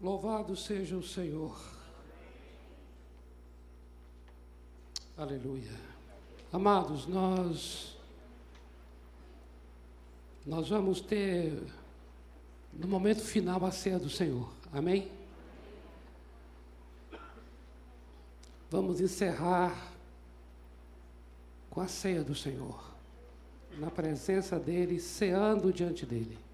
Louvado seja o Senhor. Aleluia. Amados, nós nós vamos ter no momento final a ceia do Senhor. Amém? Vamos encerrar com a ceia do Senhor, na presença dele, ceando diante dele.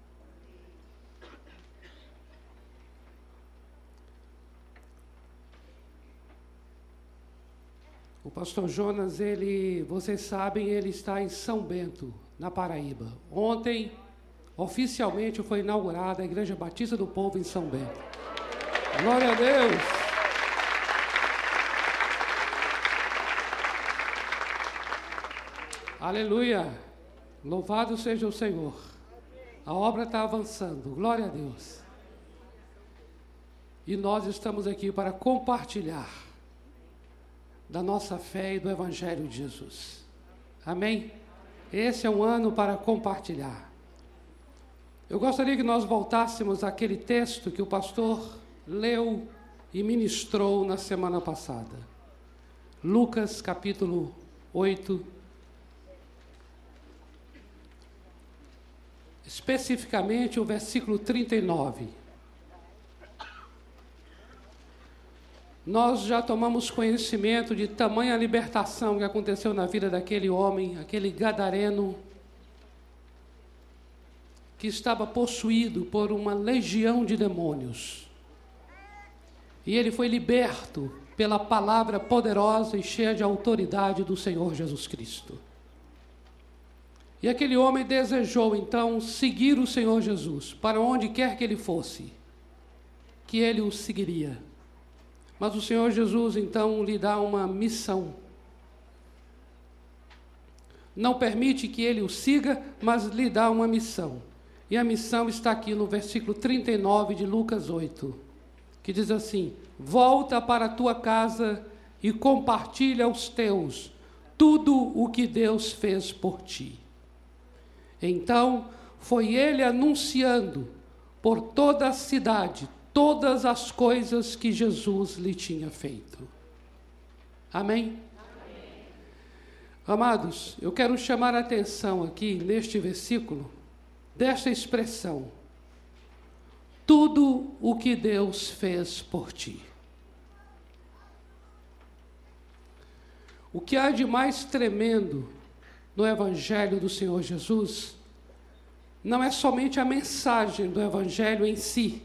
O pastor Jonas, ele, vocês sabem, ele está em São Bento, na Paraíba. Ontem, oficialmente, foi inaugurada a Igreja Batista do Povo em São Bento. Glória a Deus! Aleluia! Louvado seja o Senhor. A obra está avançando. Glória a Deus. E nós estamos aqui para compartilhar da nossa fé e do Evangelho de Jesus. Amém? Esse é um ano para compartilhar. Eu gostaria que nós voltássemos àquele texto que o pastor leu e ministrou na semana passada. Lucas capítulo 8. Especificamente o versículo 39. Nós já tomamos conhecimento de tamanha libertação que aconteceu na vida daquele homem, aquele gadareno, que estava possuído por uma legião de demônios. E ele foi liberto pela palavra poderosa e cheia de autoridade do Senhor Jesus Cristo. E aquele homem desejou então seguir o Senhor Jesus, para onde quer que ele fosse, que ele o seguiria. Mas o Senhor Jesus então lhe dá uma missão. Não permite que ele o siga, mas lhe dá uma missão. E a missão está aqui no versículo 39 de Lucas 8, que diz assim: Volta para a tua casa e compartilha aos teus tudo o que Deus fez por ti. Então foi ele anunciando por toda a cidade todas as coisas que Jesus lhe tinha feito. Amém? Amém? Amados, eu quero chamar a atenção aqui neste versículo desta expressão: tudo o que Deus fez por ti. O que há de mais tremendo no Evangelho do Senhor Jesus não é somente a mensagem do Evangelho em si,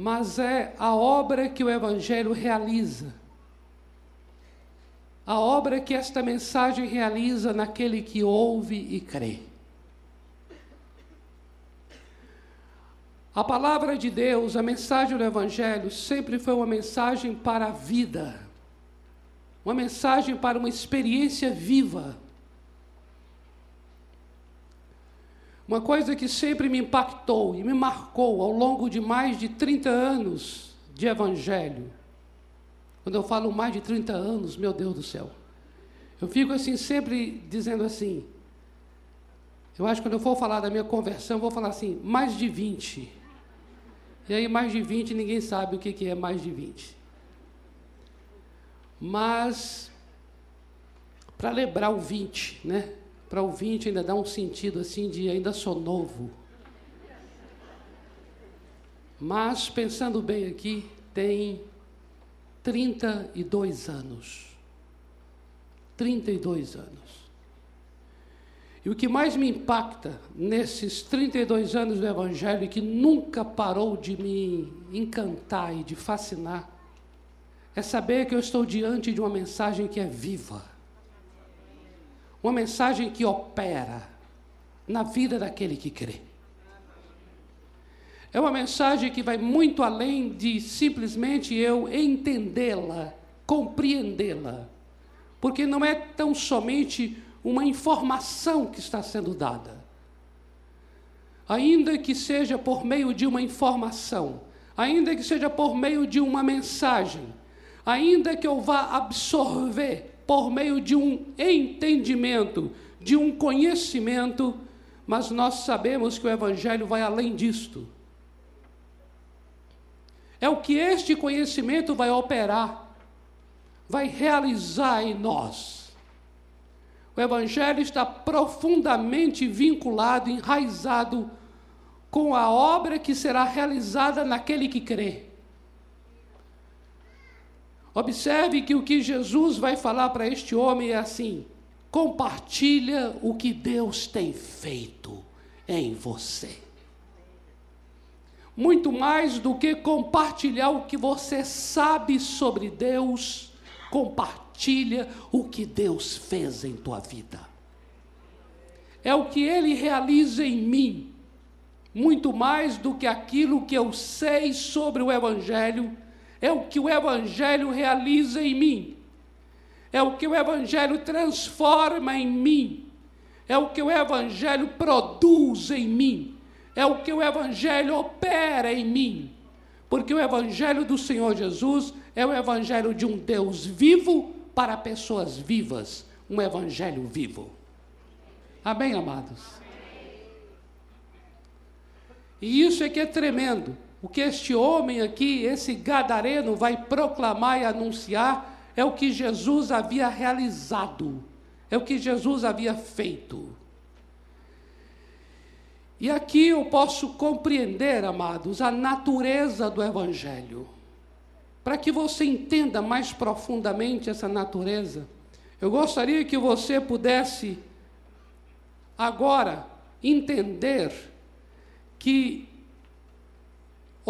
mas é a obra que o Evangelho realiza. A obra que esta mensagem realiza naquele que ouve e crê. A palavra de Deus, a mensagem do Evangelho, sempre foi uma mensagem para a vida, uma mensagem para uma experiência viva Uma coisa que sempre me impactou e me marcou ao longo de mais de 30 anos de evangelho. Quando eu falo mais de 30 anos, meu Deus do céu. Eu fico assim sempre dizendo assim. Eu acho que quando eu for falar da minha conversão, eu vou falar assim, mais de 20. E aí mais de 20 ninguém sabe o que é mais de 20. Mas para lembrar o 20, né? Para o 20 ainda dá um sentido assim de ainda sou novo. Mas, pensando bem aqui, tem 32 anos. 32 anos. E o que mais me impacta nesses 32 anos do Evangelho e que nunca parou de me encantar e de fascinar, é saber que eu estou diante de uma mensagem que é viva uma mensagem que opera na vida daquele que crê. É uma mensagem que vai muito além de simplesmente eu entendê-la, compreendê-la. Porque não é tão somente uma informação que está sendo dada. Ainda que seja por meio de uma informação, ainda que seja por meio de uma mensagem, ainda que eu vá absorver por meio de um entendimento, de um conhecimento, mas nós sabemos que o Evangelho vai além disto. É o que este conhecimento vai operar, vai realizar em nós. O Evangelho está profundamente vinculado, enraizado com a obra que será realizada naquele que crê. Observe que o que Jesus vai falar para este homem é assim: compartilha o que Deus tem feito em você. Muito mais do que compartilhar o que você sabe sobre Deus, compartilha o que Deus fez em tua vida. É o que ele realiza em mim, muito mais do que aquilo que eu sei sobre o Evangelho, é o que o Evangelho realiza em mim, é o que o Evangelho transforma em mim, é o que o Evangelho produz em mim, é o que o Evangelho opera em mim, porque o Evangelho do Senhor Jesus é o Evangelho de um Deus vivo para pessoas vivas, um Evangelho vivo. Amém, amados? E isso é que é tremendo. O que este homem aqui, esse gadareno, vai proclamar e anunciar é o que Jesus havia realizado, é o que Jesus havia feito. E aqui eu posso compreender, amados, a natureza do Evangelho. Para que você entenda mais profundamente essa natureza, eu gostaria que você pudesse agora entender que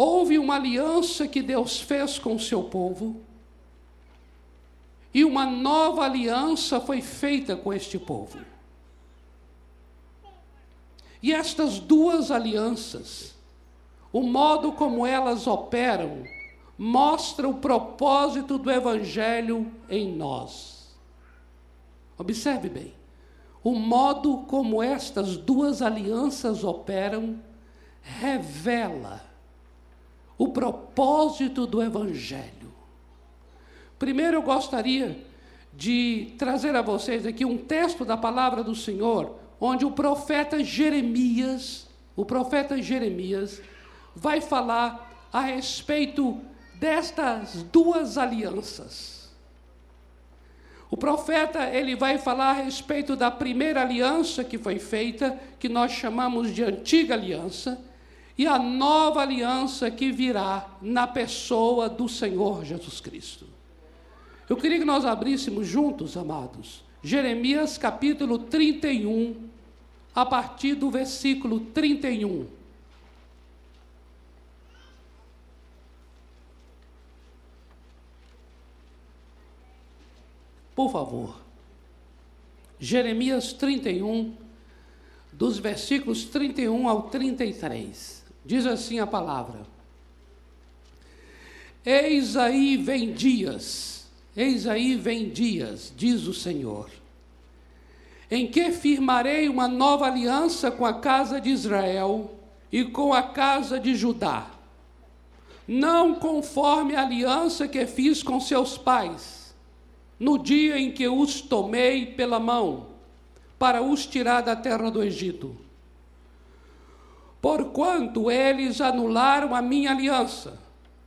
houve uma aliança que Deus fez com o seu povo, e uma nova aliança foi feita com este povo. E estas duas alianças, o modo como elas operam, mostra o propósito do Evangelho em nós. Observe bem, o modo como estas duas alianças operam revela o propósito do Evangelho. Primeiro eu gostaria de trazer a vocês aqui um texto da palavra do Senhor, onde o profeta Jeremias, o profeta Jeremias, vai falar a respeito destas duas alianças. O profeta, ele vai falar a respeito da primeira aliança que foi feita, que nós chamamos de antiga aliança, e a nova aliança que virá na pessoa do Senhor Jesus Cristo. Eu queria que nós abríssemos juntos, amados, Jeremias capítulo 31, a partir do versículo 31. Por favor. Jeremias 31, dos versículos 31 ao 33. Diz assim a palavra: Eis aí vem dias Eis aí vem dias, diz o Senhor, em que firmarei uma nova aliança com a casa de Israel e com a casa de Judá, não conforme a aliança que fiz com seus pais, no dia em que os tomei pela mão, para os tirar da terra do Egito. Porquanto eles anularam a minha aliança,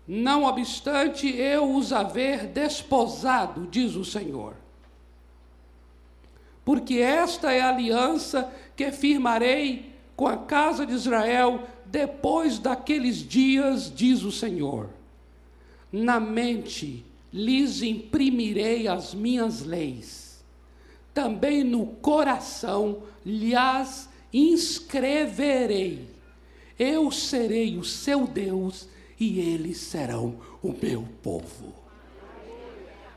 não obstante eu os haver desposado, diz o Senhor. Porque esta é a aliança que firmarei com a casa de Israel depois daqueles dias, diz o Senhor. Na mente lhes imprimirei as minhas leis, também no coração lhes inscreverei. Eu serei o seu Deus e eles serão o meu povo.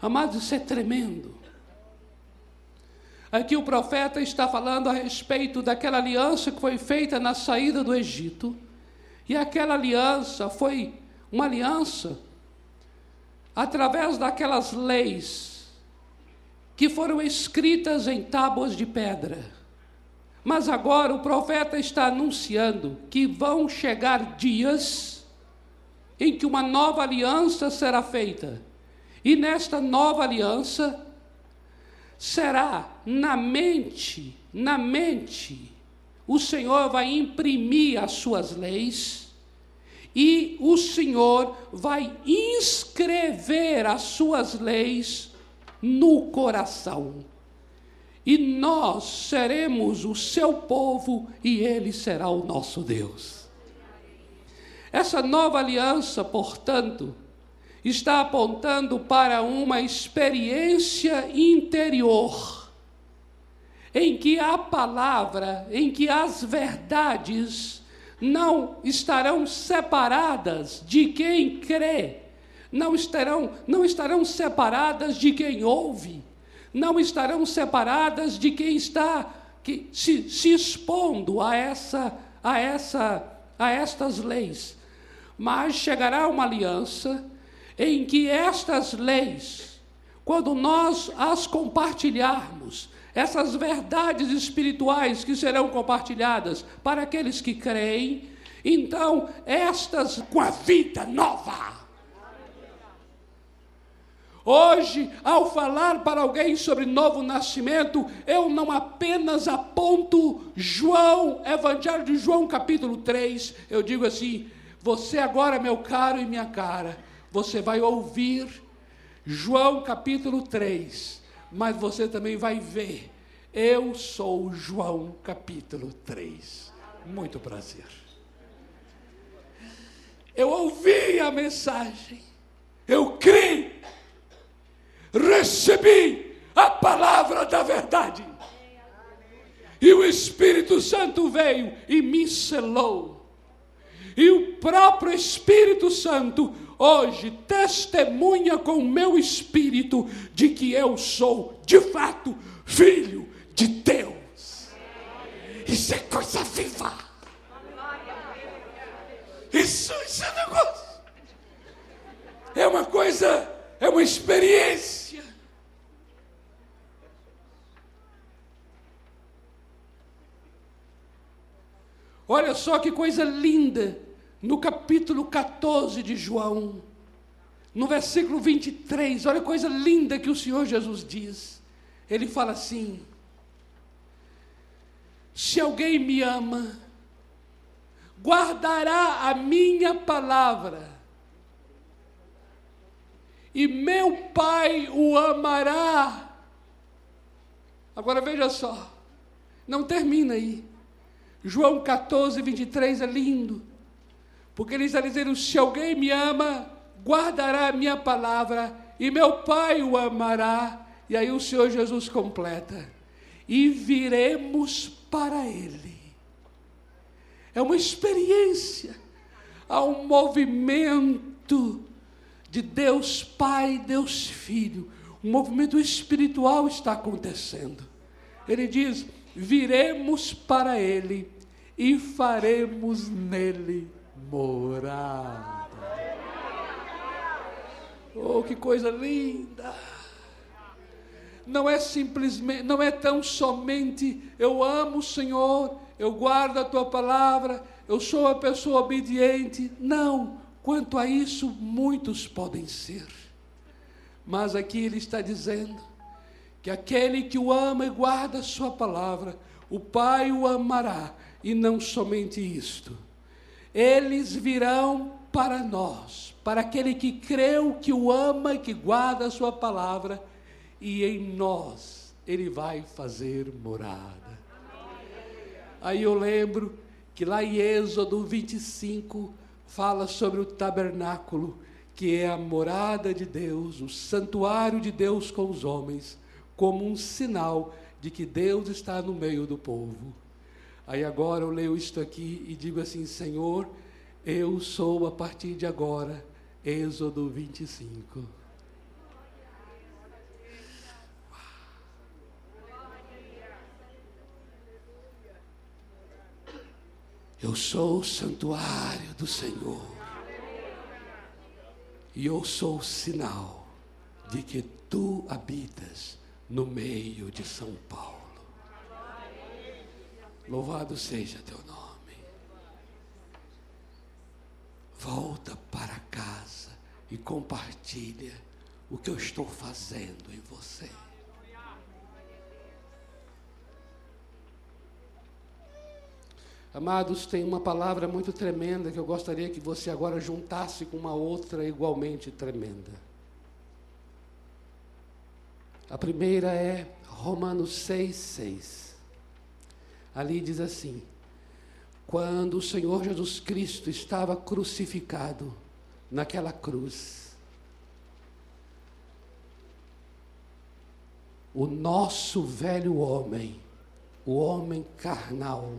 Amados, isso é tremendo. Aqui o profeta está falando a respeito daquela aliança que foi feita na saída do Egito, e aquela aliança foi uma aliança através daquelas leis que foram escritas em tábuas de pedra. Mas agora o profeta está anunciando que vão chegar dias em que uma nova aliança será feita. E nesta nova aliança será na mente, na mente, o Senhor vai imprimir as suas leis e o Senhor vai inscrever as suas leis no coração. E nós seremos o seu povo e ele será o nosso Deus. Essa nova aliança, portanto, está apontando para uma experiência interior, em que a palavra, em que as verdades não estarão separadas de quem crê, não estarão, não estarão separadas de quem ouve, não estarão separadas de quem está que, se, se expondo a essa, a essa, a estas leis. Mas chegará uma aliança em que estas leis, quando nós as compartilharmos, essas verdades espirituais que serão compartilhadas para aqueles que creem, então estas com a vida nova. Hoje, ao falar para alguém sobre novo nascimento, eu não apenas aponto João, Evangelho de João, capítulo 3, eu digo assim: você agora, meu caro e minha cara, você vai ouvir João capítulo 3, mas você também vai ver. Eu sou João capítulo 3. Muito prazer. Eu ouvi a mensagem, eu criei, recebi a palavra da verdade. E o Espírito Santo veio e me selou. E o próprio Espírito Santo hoje testemunha com o meu espírito de que eu sou, de fato, filho de Deus. Isso é coisa viva. Isso, isso é negócio. É uma coisa, é uma experiência. Olha só que coisa linda no capítulo 14 de João, no versículo 23, olha a coisa linda que o Senhor Jesus diz. Ele fala assim: Se alguém me ama, guardará a minha palavra, e meu Pai o amará. Agora veja só, não termina aí. João 14, 23 é lindo. Porque ele está dizendo: se alguém me ama, guardará a minha palavra, e meu Pai o amará. E aí o Senhor Jesus completa: e viremos para Ele. É uma experiência, há um movimento de Deus Pai, Deus Filho, um movimento espiritual está acontecendo. Ele diz: viremos para Ele e faremos nele morada. Oh, que coisa linda! Não é simplesmente, não é tão somente eu amo o Senhor, eu guardo a tua palavra, eu sou uma pessoa obediente. Não, quanto a isso, muitos podem ser. Mas aqui ele está dizendo que aquele que o ama e guarda a sua palavra, o Pai o amará, e não somente isto, eles virão para nós, para aquele que creu, que o ama e que guarda a sua palavra, e em nós ele vai fazer morada. Aí eu lembro que lá em Êxodo 25 fala sobre o tabernáculo, que é a morada de Deus, o santuário de Deus com os homens, como um sinal de que Deus está no meio do povo. Aí agora eu leio isto aqui e digo assim: Senhor, eu sou a partir de agora, Êxodo 25. Eu sou o santuário do Senhor. E eu sou o sinal de que tu habitas no meio de São Paulo. Louvado seja teu nome. Volta para casa e compartilha o que eu estou fazendo em você. Amados, tem uma palavra muito tremenda que eu gostaria que você agora juntasse com uma outra igualmente tremenda. A primeira é Romanos 6, 6. Ali diz assim: Quando o Senhor Jesus Cristo estava crucificado naquela cruz, o nosso velho homem, o homem carnal,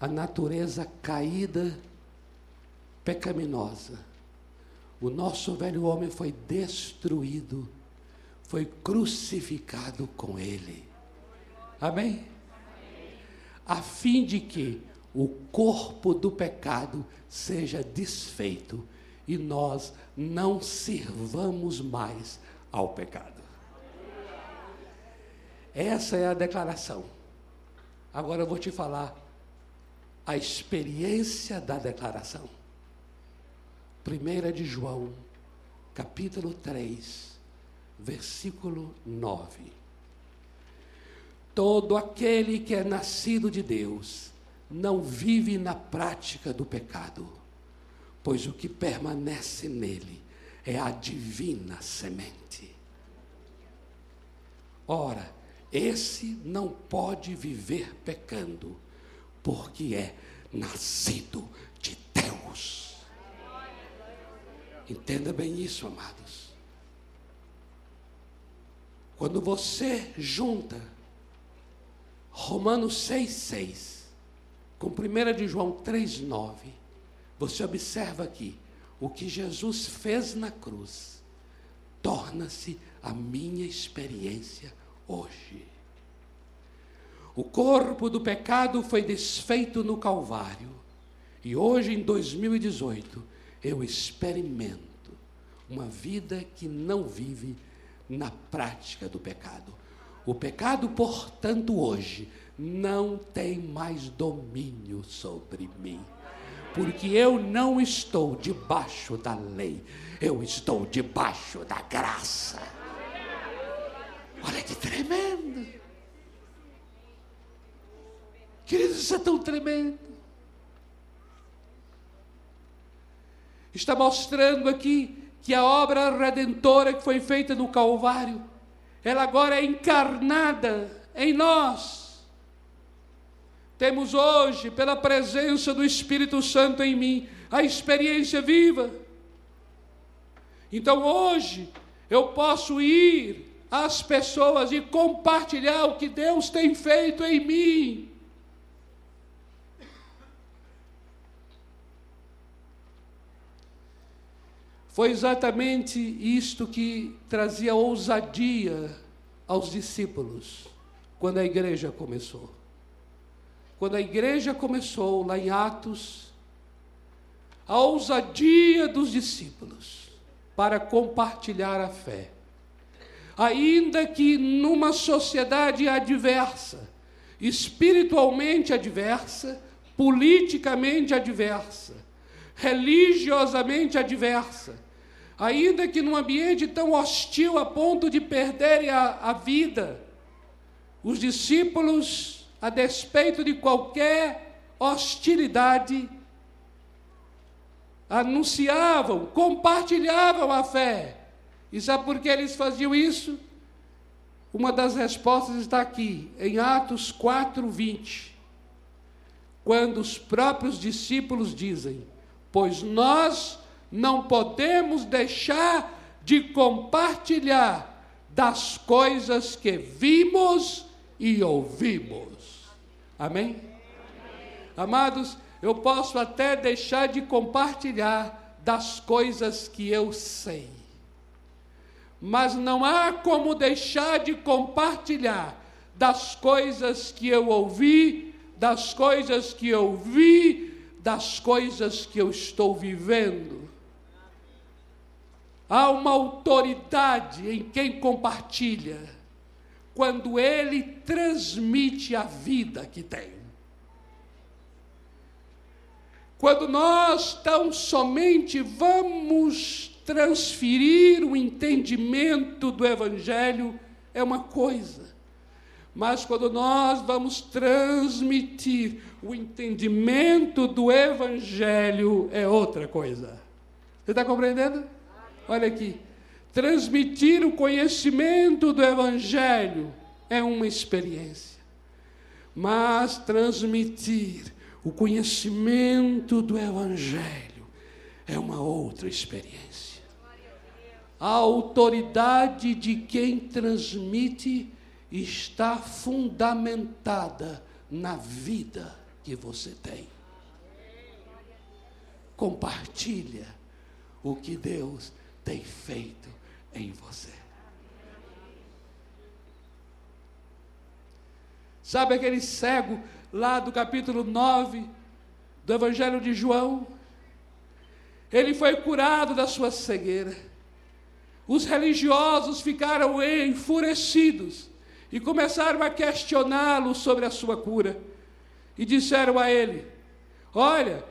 a natureza caída, pecaminosa, o nosso velho homem foi destruído foi crucificado com ele. Amém? A fim de que o corpo do pecado seja desfeito e nós não sirvamos mais ao pecado. Essa é a declaração. Agora eu vou te falar a experiência da declaração. Primeira de João, capítulo 3, versículo 9. Todo aquele que é nascido de Deus não vive na prática do pecado, pois o que permanece nele é a divina semente. Ora, esse não pode viver pecando, porque é nascido de Deus. Entenda bem isso, amados. Quando você junta Romanos 6,6 com 1 de João 3,9, você observa aqui o que Jesus fez na cruz torna-se a minha experiência hoje. O corpo do pecado foi desfeito no Calvário. E hoje, em 2018, eu experimento uma vida que não vive na prática do pecado. O pecado, portanto, hoje não tem mais domínio sobre mim, porque eu não estou debaixo da lei, eu estou debaixo da graça. Olha que tremendo! Queridos, isso é tão tremendo. Está mostrando aqui que a obra redentora que foi feita no Calvário, ela agora é encarnada em nós. Temos hoje, pela presença do Espírito Santo em mim, a experiência viva. Então hoje eu posso ir às pessoas e compartilhar o que Deus tem feito em mim. Foi exatamente isto que trazia ousadia aos discípulos quando a igreja começou. Quando a igreja começou, lá em Atos, a ousadia dos discípulos para compartilhar a fé. Ainda que numa sociedade adversa, espiritualmente adversa, politicamente adversa, religiosamente adversa, ainda que num ambiente tão hostil a ponto de perderem a, a vida, os discípulos, a despeito de qualquer hostilidade, anunciavam, compartilhavam a fé. E sabe por que eles faziam isso? Uma das respostas está aqui, em Atos 4, 20. Quando os próprios discípulos dizem: Pois nós não podemos deixar de compartilhar das coisas que vimos e ouvimos. Amém? Amados, eu posso até deixar de compartilhar das coisas que eu sei, mas não há como deixar de compartilhar das coisas que eu ouvi, das coisas que eu vi, das coisas que eu estou vivendo. Há uma autoridade em quem compartilha, quando ele transmite a vida que tem. Quando nós tão somente vamos transferir o entendimento do Evangelho, é uma coisa, Mas quando nós vamos transmitir o entendimento do Evangelho, é outra coisa. Você está compreendendo? Olha aqui. Transmitir o conhecimento do Evangelho é uma experiência. Mas transmitir o conhecimento do Evangelho é uma outra experiência. A autoridade de quem transmite está fundamentada na vida que você tem. Compartilha o que Deus tem feito em você. Sabe aquele cego lá do capítulo 9 do Evangelho de João? Ele foi curado da sua cegueira. Os religiosos ficaram enfurecidos e começaram a questioná-lo sobre a sua cura. E disseram a ele: Olha,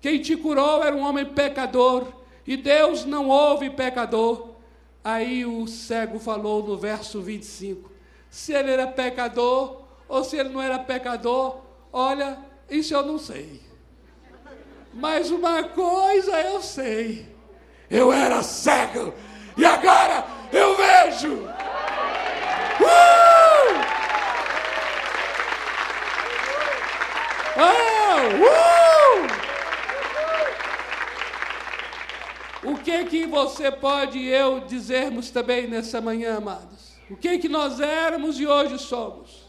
quem te curou era um homem pecador, e Deus não ouve pecador. Aí o cego falou no verso 25: Se ele era pecador ou se ele não era pecador, olha, isso eu não sei. Mas uma coisa eu sei: eu era cego e agora eu vejo. Uh! Oh, uh! O que que você pode e eu dizermos também nessa manhã, amados? O que que nós éramos e hoje somos?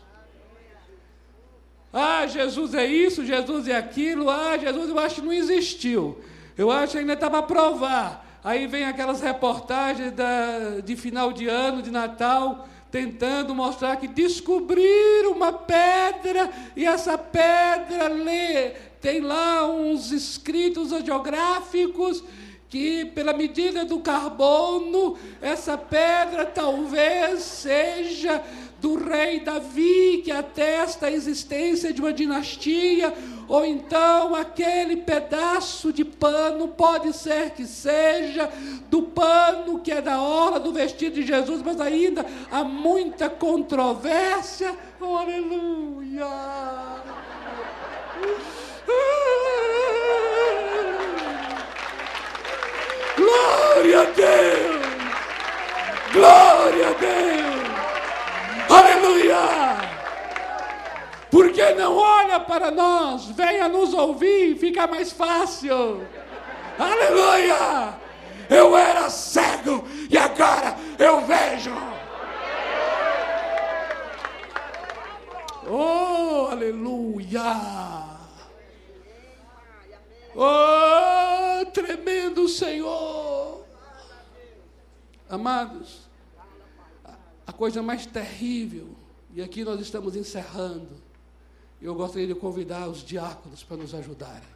Ah, Jesus é isso, Jesus é aquilo, ah, Jesus eu acho que não existiu. Eu acho que ainda estava a provar. Aí vem aquelas reportagens da, de final de ano, de Natal, tentando mostrar que descobriram uma pedra e essa pedra lê, tem lá uns escritos geográficos que pela medida do carbono essa pedra talvez seja do rei Davi que atesta a existência de uma dinastia ou então aquele pedaço de pano, pode ser que seja do pano que é da hora do vestido de Jesus, mas ainda há muita controvérsia. Oh, aleluia! Glória a Deus! Porque não olha para nós, venha nos ouvir, fica mais fácil. Aleluia! Eu era cego e agora eu vejo. Oh, aleluia! Oh, tremendo Senhor! Amados, a coisa mais terrível, e aqui nós estamos encerrando, eu gostaria de convidar os diáconos para nos ajudarem.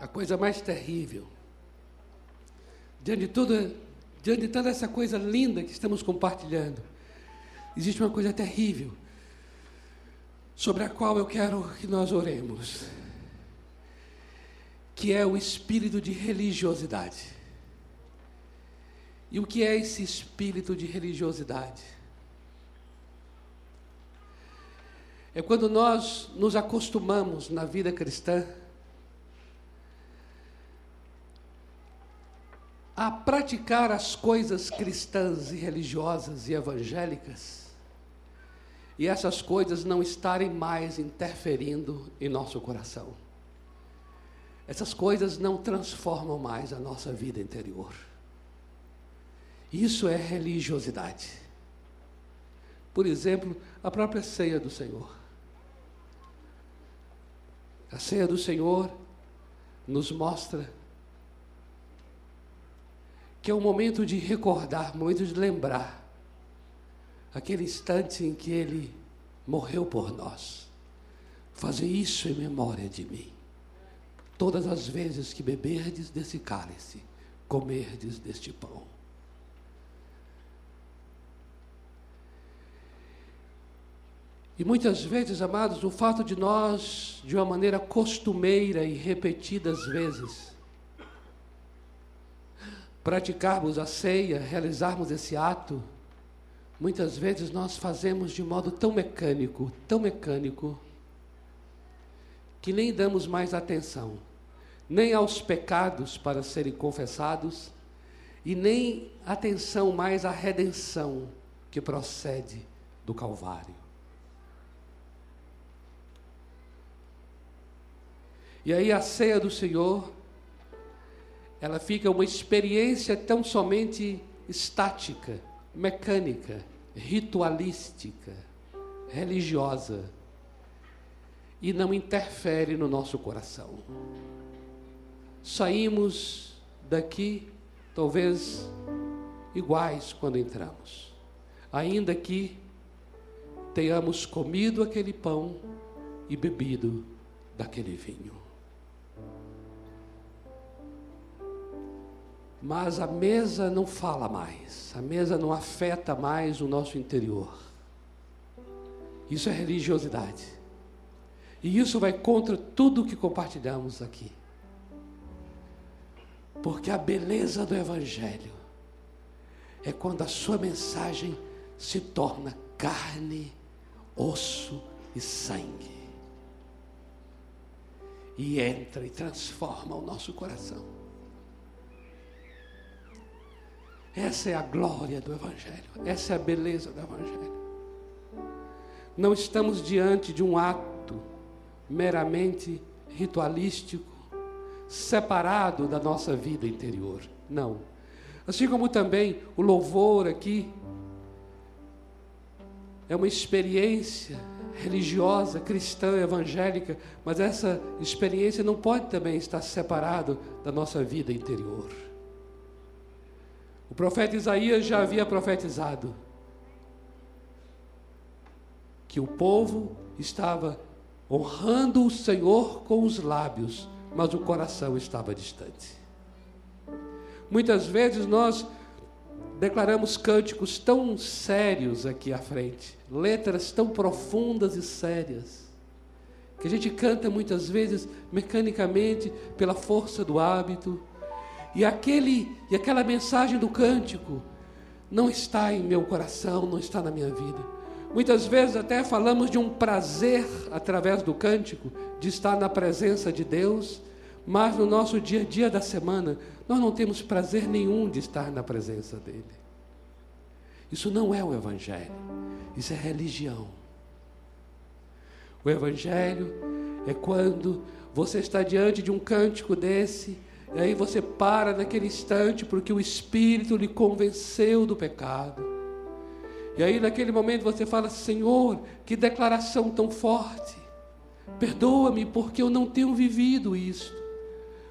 A coisa mais terrível, diante de, tudo, diante de toda essa coisa linda que estamos compartilhando, existe uma coisa terrível sobre a qual eu quero que nós oremos que é o espírito de religiosidade. E o que é esse espírito de religiosidade? É quando nós nos acostumamos na vida cristã a praticar as coisas cristãs e religiosas e evangélicas, e essas coisas não estarem mais interferindo em nosso coração. Essas coisas não transformam mais a nossa vida interior. Isso é religiosidade. Por exemplo, a própria ceia do Senhor. A ceia do Senhor nos mostra que é um momento de recordar, momento de lembrar aquele instante em que Ele morreu por nós. Fazer isso em memória de mim todas as vezes que beberdes desse cálice, comerdes deste pão. E muitas vezes, amados, o fato de nós, de uma maneira costumeira e repetidas vezes, praticarmos a ceia, realizarmos esse ato, muitas vezes nós fazemos de modo tão mecânico, tão mecânico, que nem damos mais atenção, nem aos pecados para serem confessados, e nem atenção mais à redenção que procede do Calvário. E aí a ceia do Senhor, ela fica uma experiência tão somente estática, mecânica, ritualística, religiosa, e não interfere no nosso coração. Saímos daqui, talvez iguais quando entramos, ainda que tenhamos comido aquele pão e bebido daquele vinho. Mas a mesa não fala mais, a mesa não afeta mais o nosso interior. Isso é religiosidade. E isso vai contra tudo que compartilhamos aqui. Porque a beleza do Evangelho é quando a sua mensagem se torna carne, osso e sangue. E entra e transforma o nosso coração. Essa é a glória do Evangelho, essa é a beleza do Evangelho. Não estamos diante de um ato meramente ritualístico, separado da nossa vida interior. Não. Assim como também o louvor aqui é uma experiência religiosa, cristã, evangélica, mas essa experiência não pode também estar separado da nossa vida interior. O profeta Isaías já havia profetizado que o povo estava honrando o Senhor com os lábios, mas o coração estava distante. Muitas vezes nós declaramos cânticos tão sérios aqui à frente, letras tão profundas e sérias, que a gente canta muitas vezes mecanicamente pela força do hábito, e aquele e aquela mensagem do cântico não está em meu coração, não está na minha vida. Muitas vezes até falamos de um prazer através do cântico, de estar na presença de Deus, mas no nosso dia a dia da semana, nós não temos prazer nenhum de estar na presença dEle. Isso não é o Evangelho, isso é religião. O Evangelho é quando você está diante de um cântico desse e aí você para naquele instante porque o Espírito lhe convenceu do pecado. E aí naquele momento você fala: Senhor, que declaração tão forte. Perdoa-me porque eu não tenho vivido isso.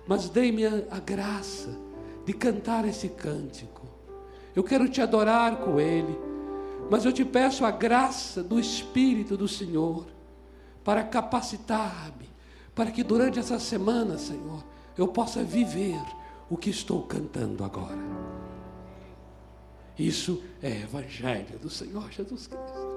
Mas dei-me a, a graça de cantar esse cântico. Eu quero te adorar com ele. Mas eu te peço a graça do Espírito do Senhor para capacitar-me, para que durante essa semana, Senhor, eu possa viver o que estou cantando agora. Isso é Evangelho do Senhor Jesus Cristo.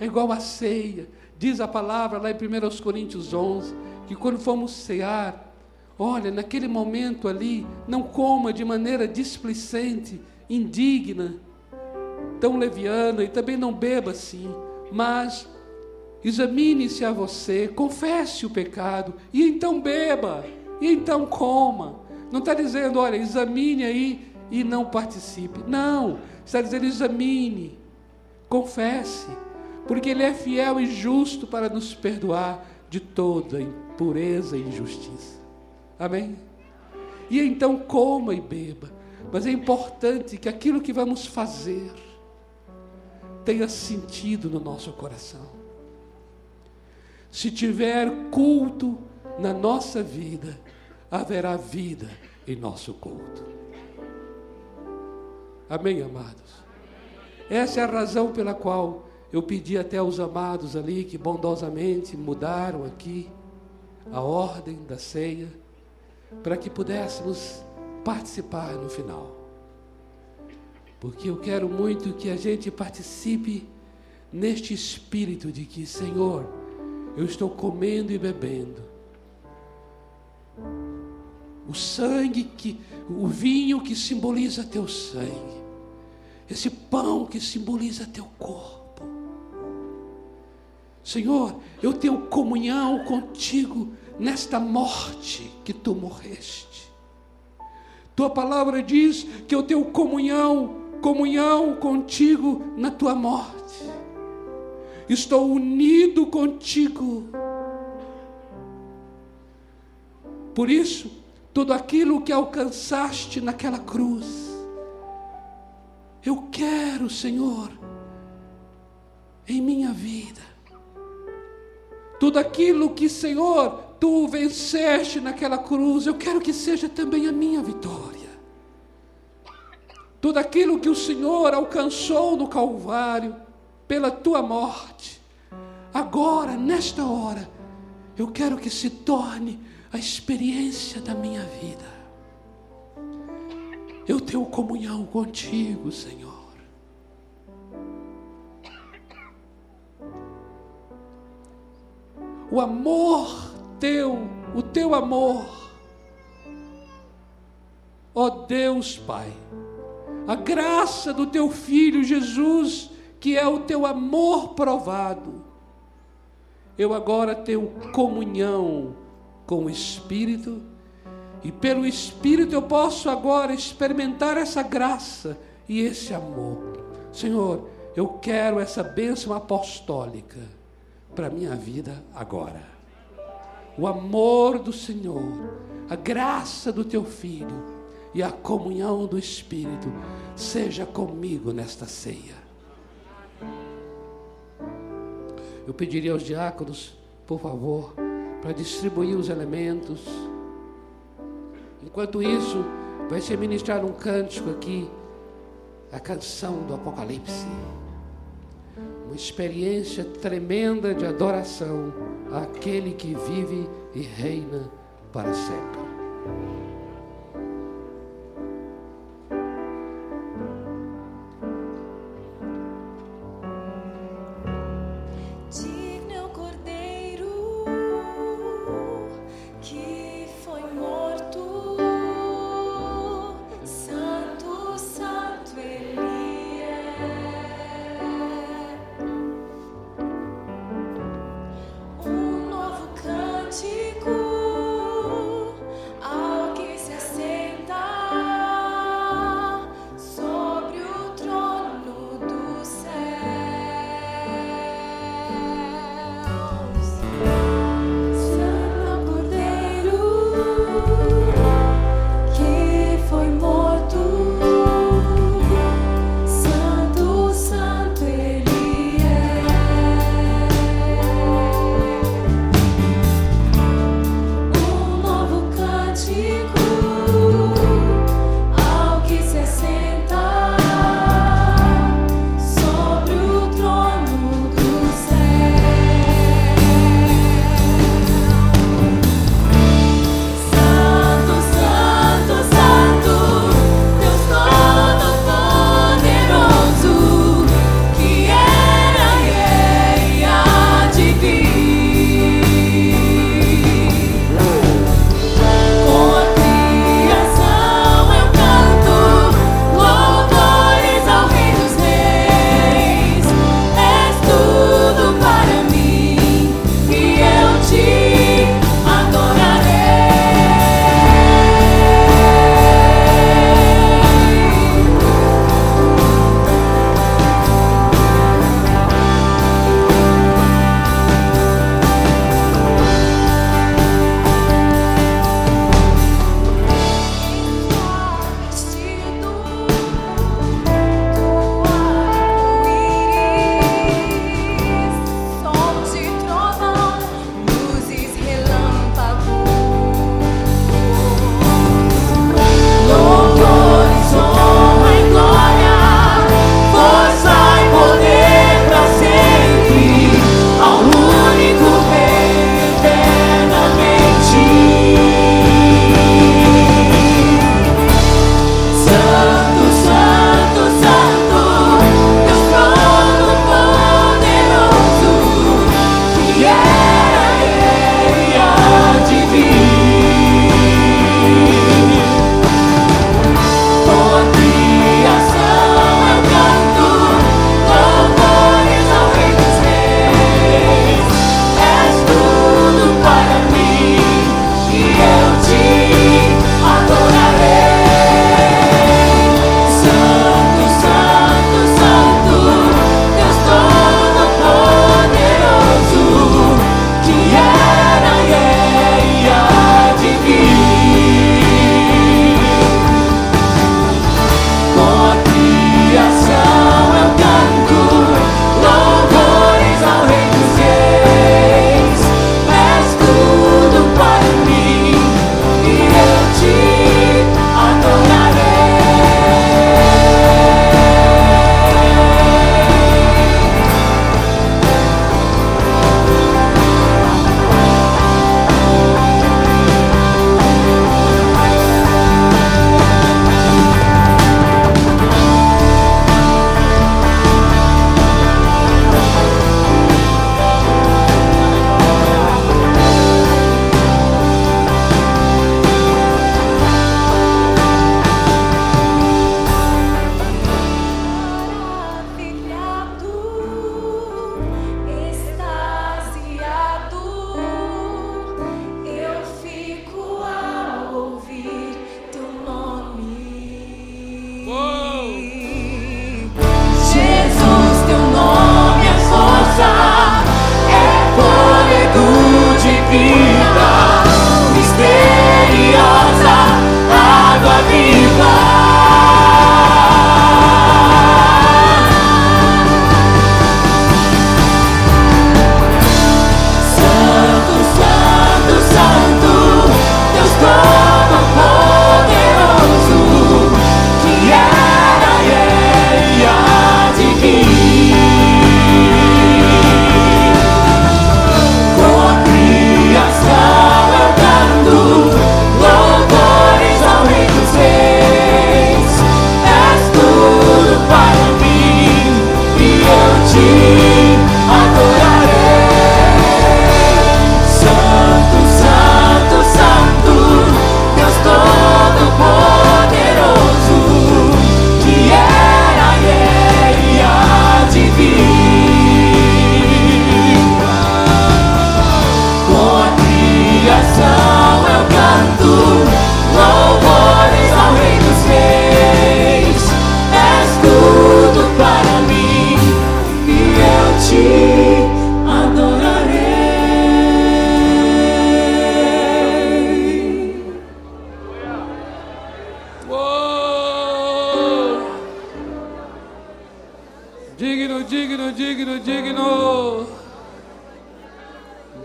É igual a ceia, diz a palavra lá em 1 Coríntios 11, que quando fomos cear, olha, naquele momento ali, não coma de maneira displicente, indigna, tão leviana, e também não beba assim, mas Examine-se a você, confesse o pecado, e então beba, e então coma. Não está dizendo, olha, examine aí e não participe. Não, está dizendo, examine, confesse, porque Ele é fiel e justo para nos perdoar de toda impureza e injustiça. Amém? E então coma e beba. Mas é importante que aquilo que vamos fazer tenha sentido no nosso coração. Se tiver culto na nossa vida, haverá vida em nosso culto. Amém, amados? Essa é a razão pela qual eu pedi até aos amados ali que bondosamente mudaram aqui a ordem da ceia, para que pudéssemos participar no final. Porque eu quero muito que a gente participe neste espírito de que, Senhor, eu estou comendo e bebendo. O sangue que, o vinho que simboliza teu sangue, esse pão que simboliza teu corpo. Senhor, eu tenho comunhão contigo nesta morte que tu morreste. Tua palavra diz que eu tenho comunhão, comunhão contigo na tua morte. Estou unido contigo. Por isso, tudo aquilo que alcançaste naquela cruz, eu quero, Senhor, em minha vida. Tudo aquilo que, Senhor, tu venceste naquela cruz, eu quero que seja também a minha vitória. Tudo aquilo que o Senhor alcançou no Calvário, pela tua morte, agora, nesta hora, eu quero que se torne a experiência da minha vida. Eu tenho comunhão contigo, Senhor. O amor teu, o teu amor. Ó oh Deus Pai, a graça do teu filho Jesus, que é o teu amor provado. Eu agora tenho comunhão com o Espírito, e pelo Espírito eu posso agora experimentar essa graça e esse amor. Senhor, eu quero essa bênção apostólica para a minha vida agora o amor do Senhor, a graça do teu Filho e a comunhão do Espírito seja comigo nesta ceia. Eu pediria aos diáconos, por favor, para distribuir os elementos. Enquanto isso, vai ser ministrado um cântico aqui, a canção do Apocalipse uma experiência tremenda de adoração àquele que vive e reina para sempre.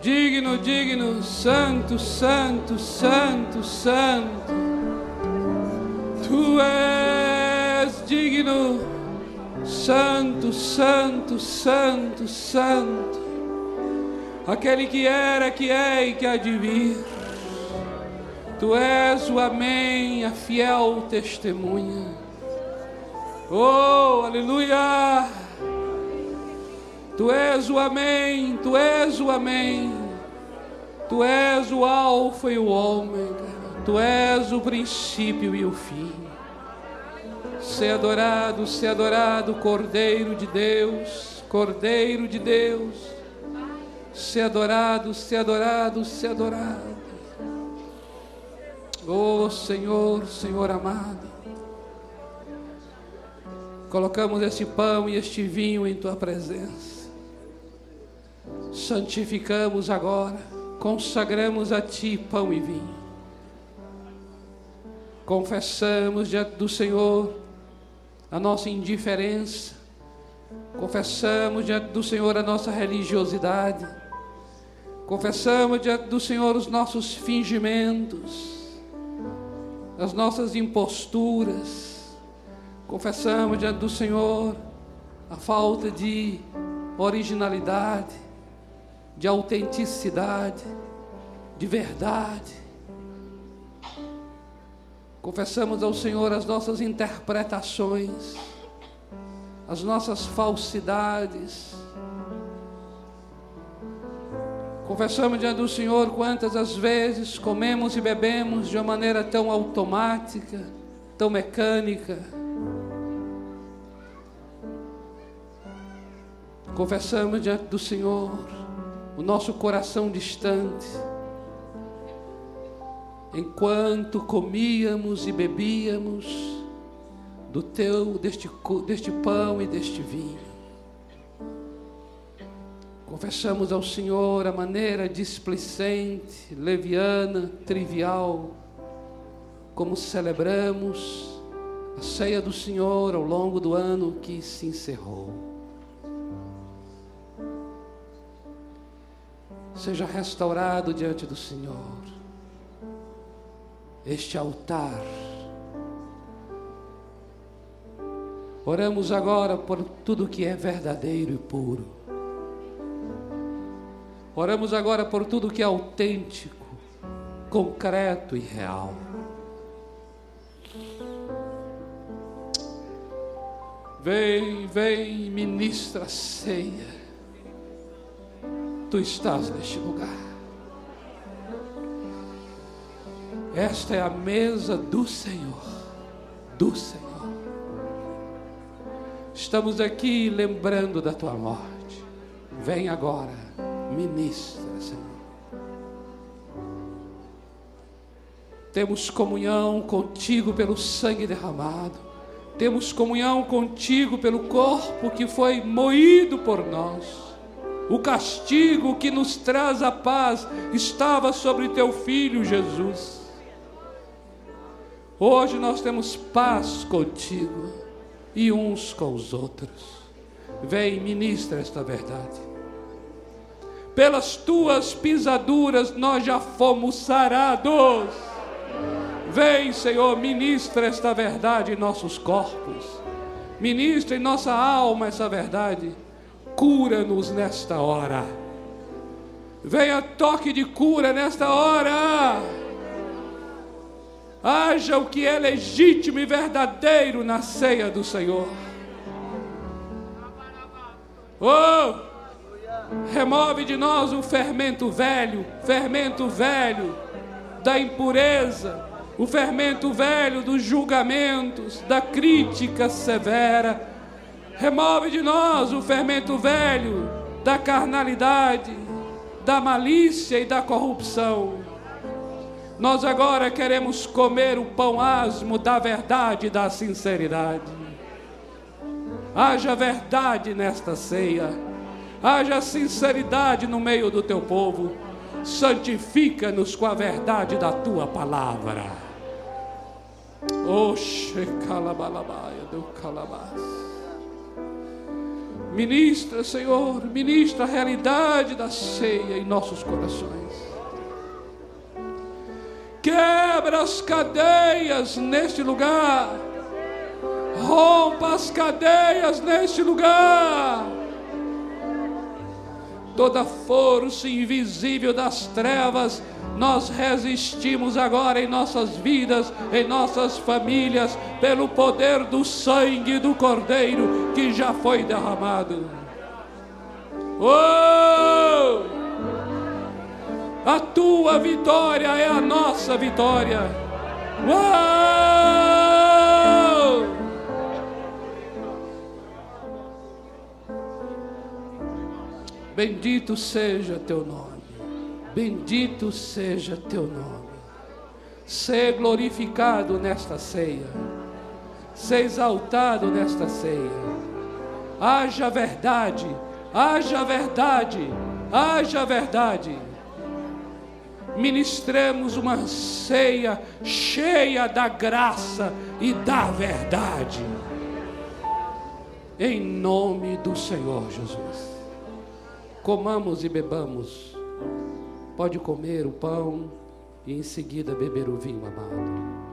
Digno, digno, santo, santo, santo, santo. Tu és digno, santo, santo, santo, santo. Aquele que era, que é e que há de vir. Tu és o Amém, a fiel testemunha. Oh, aleluia! Tu és o Amém, Tu és o Amém. Tu és o Alfa e o Ômega. Tu és o princípio e o fim. Ser adorado, ser adorado, Cordeiro de Deus, Cordeiro de Deus. Ser adorado, ser adorado, ser adorado. Oh Senhor, Senhor amado. Colocamos este pão e este vinho em tua presença santificamos agora, consagramos a Ti pão e vinho. Confessamos diante do Senhor a nossa indiferença, confessamos diante do Senhor a nossa religiosidade, confessamos diante do Senhor os nossos fingimentos, as nossas imposturas, confessamos diante do Senhor a falta de originalidade, de autenticidade, de verdade. Confessamos ao Senhor as nossas interpretações, as nossas falsidades. Confessamos diante do Senhor quantas as vezes comemos e bebemos de uma maneira tão automática, tão mecânica. Confessamos diante do Senhor o nosso coração distante, enquanto comíamos e bebíamos do teu, deste, deste pão e deste vinho. Confessamos ao Senhor a maneira displicente, leviana, trivial, como celebramos a ceia do Senhor ao longo do ano que se encerrou. Seja restaurado diante do Senhor. Este altar. Oramos agora por tudo que é verdadeiro e puro. Oramos agora por tudo que é autêntico, concreto e real. Vem, vem, ministra ceia tu estás neste lugar. Esta é a mesa do Senhor, do Senhor. Estamos aqui lembrando da tua morte. Vem agora, ministra, Senhor. Temos comunhão contigo pelo sangue derramado. Temos comunhão contigo pelo corpo que foi moído por nós o castigo que nos traz a paz estava sobre teu filho Jesus. Hoje nós temos paz contigo e uns com os outros. Vem, ministra esta verdade. Pelas tuas pisaduras nós já fomos sarados. Vem, Senhor, ministra esta verdade em nossos corpos. Ministra em nossa alma essa verdade Cura-nos nesta hora. Venha toque de cura nesta hora. Haja o que é legítimo e verdadeiro na ceia do Senhor. Oh! Remove de nós o fermento velho, fermento velho da impureza, o fermento velho dos julgamentos, da crítica severa Remove de nós o fermento velho da carnalidade, da malícia e da corrupção. Nós agora queremos comer o pão asmo da verdade e da sinceridade. Haja verdade nesta ceia, haja sinceridade no meio do teu povo. Santifica-nos com a verdade da tua palavra. Oxe, calabalabaia, do calabás. Ministra, Senhor, ministra a realidade da ceia em nossos corações. Quebra as cadeias neste lugar. Rompa as cadeias neste lugar. Toda força invisível das trevas nós resistimos agora em nossas vidas, em nossas famílias, pelo poder do sangue do Cordeiro que já foi derramado. Oh! A tua vitória é a nossa vitória. Oh! Bendito seja teu nome. Bendito seja teu nome. Ser glorificado nesta ceia. Ser exaltado nesta ceia. Haja verdade, haja verdade, haja verdade. Ministremos uma ceia cheia da graça e da verdade. Em nome do Senhor Jesus. Comamos e bebamos. Pode comer o pão e em seguida beber o vinho amado.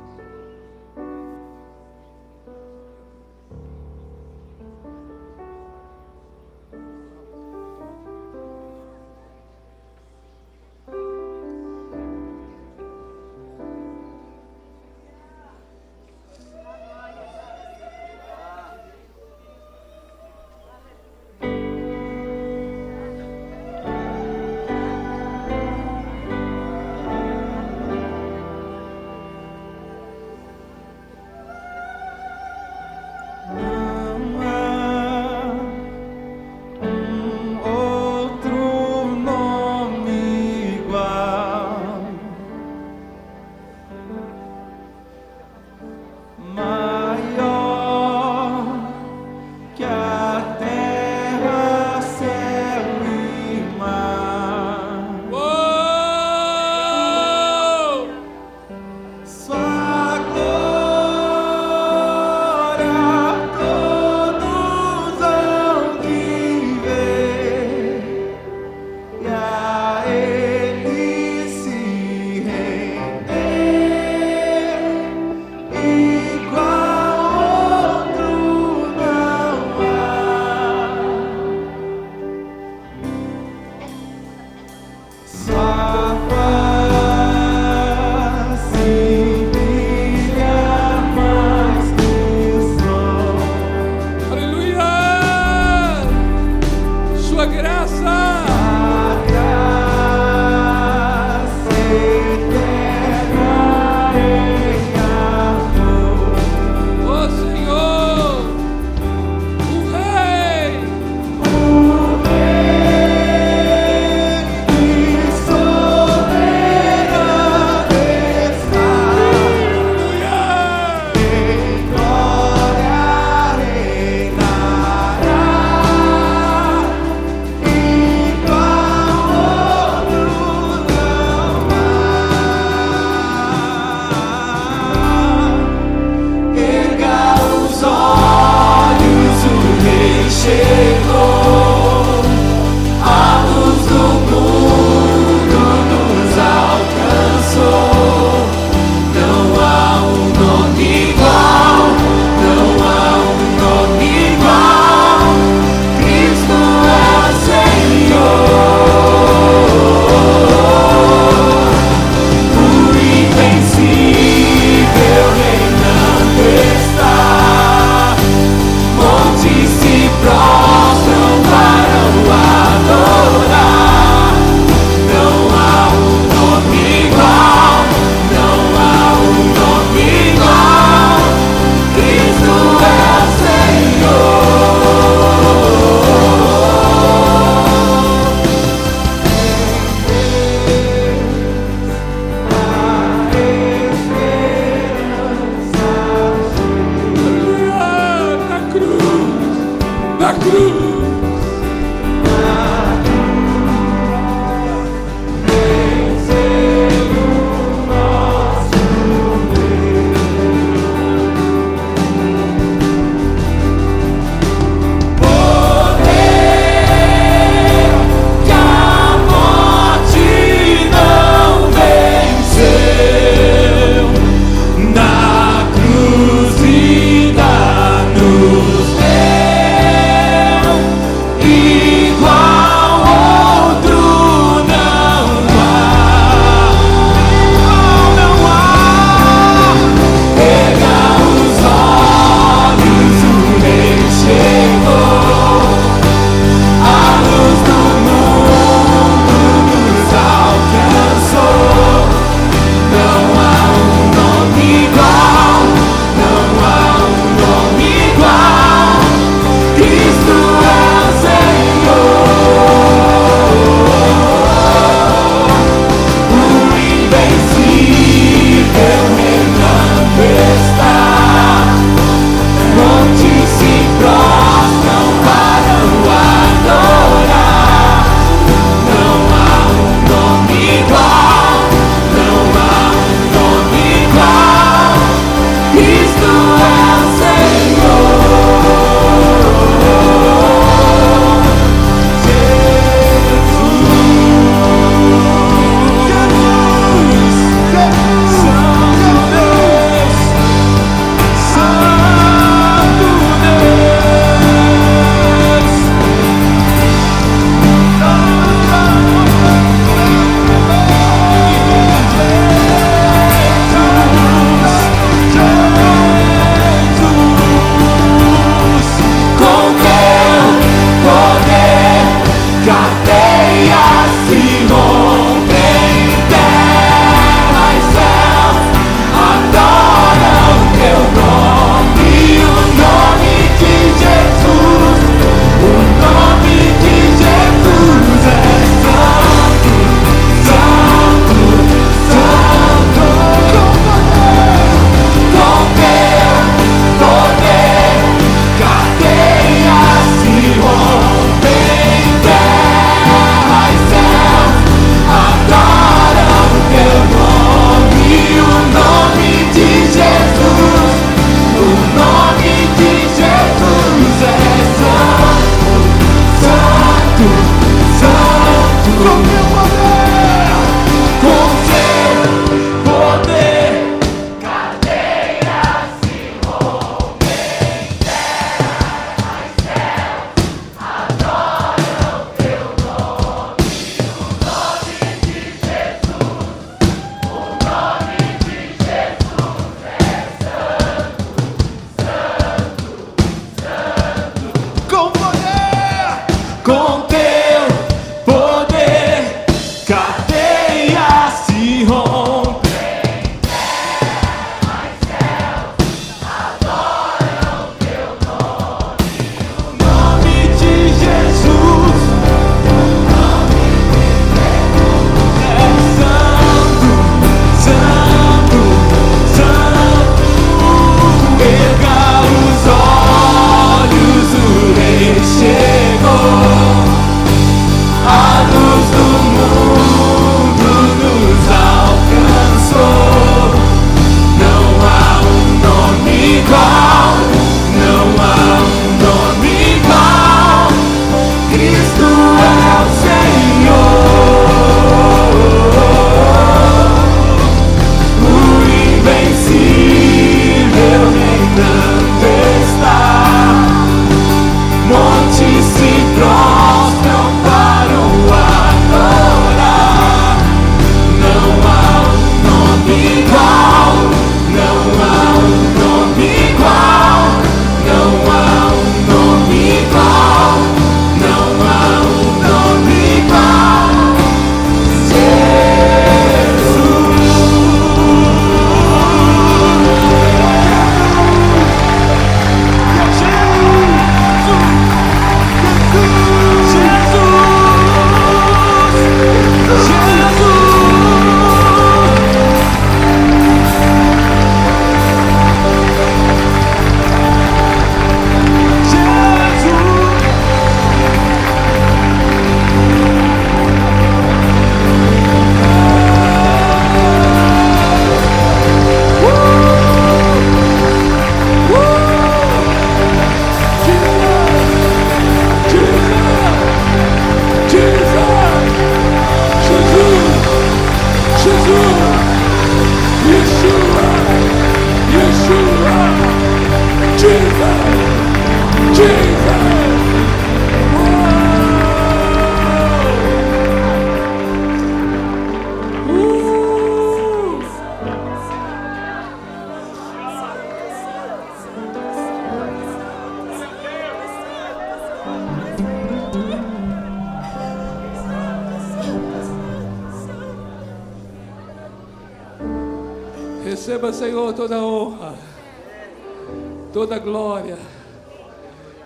Toda glória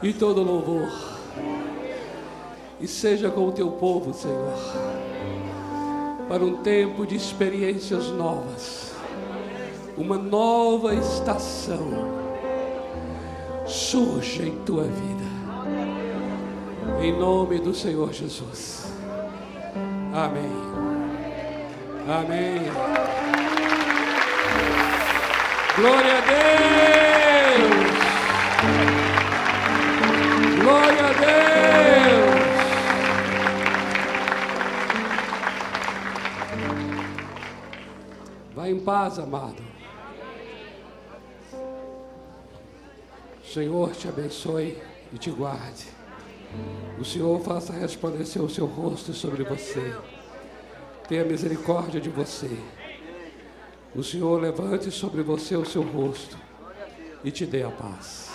e todo louvor. E seja com o teu povo, Senhor, para um tempo de experiências novas, uma nova estação surge em tua vida. Em nome do Senhor Jesus. Amém. Amém. Glória a Deus. Glória a Deus. Vá em paz, amado. O Senhor te abençoe e te guarde. O Senhor faça resplandecer o seu rosto sobre você. Tenha misericórdia de você. O Senhor levante sobre você o seu rosto e te dê a paz.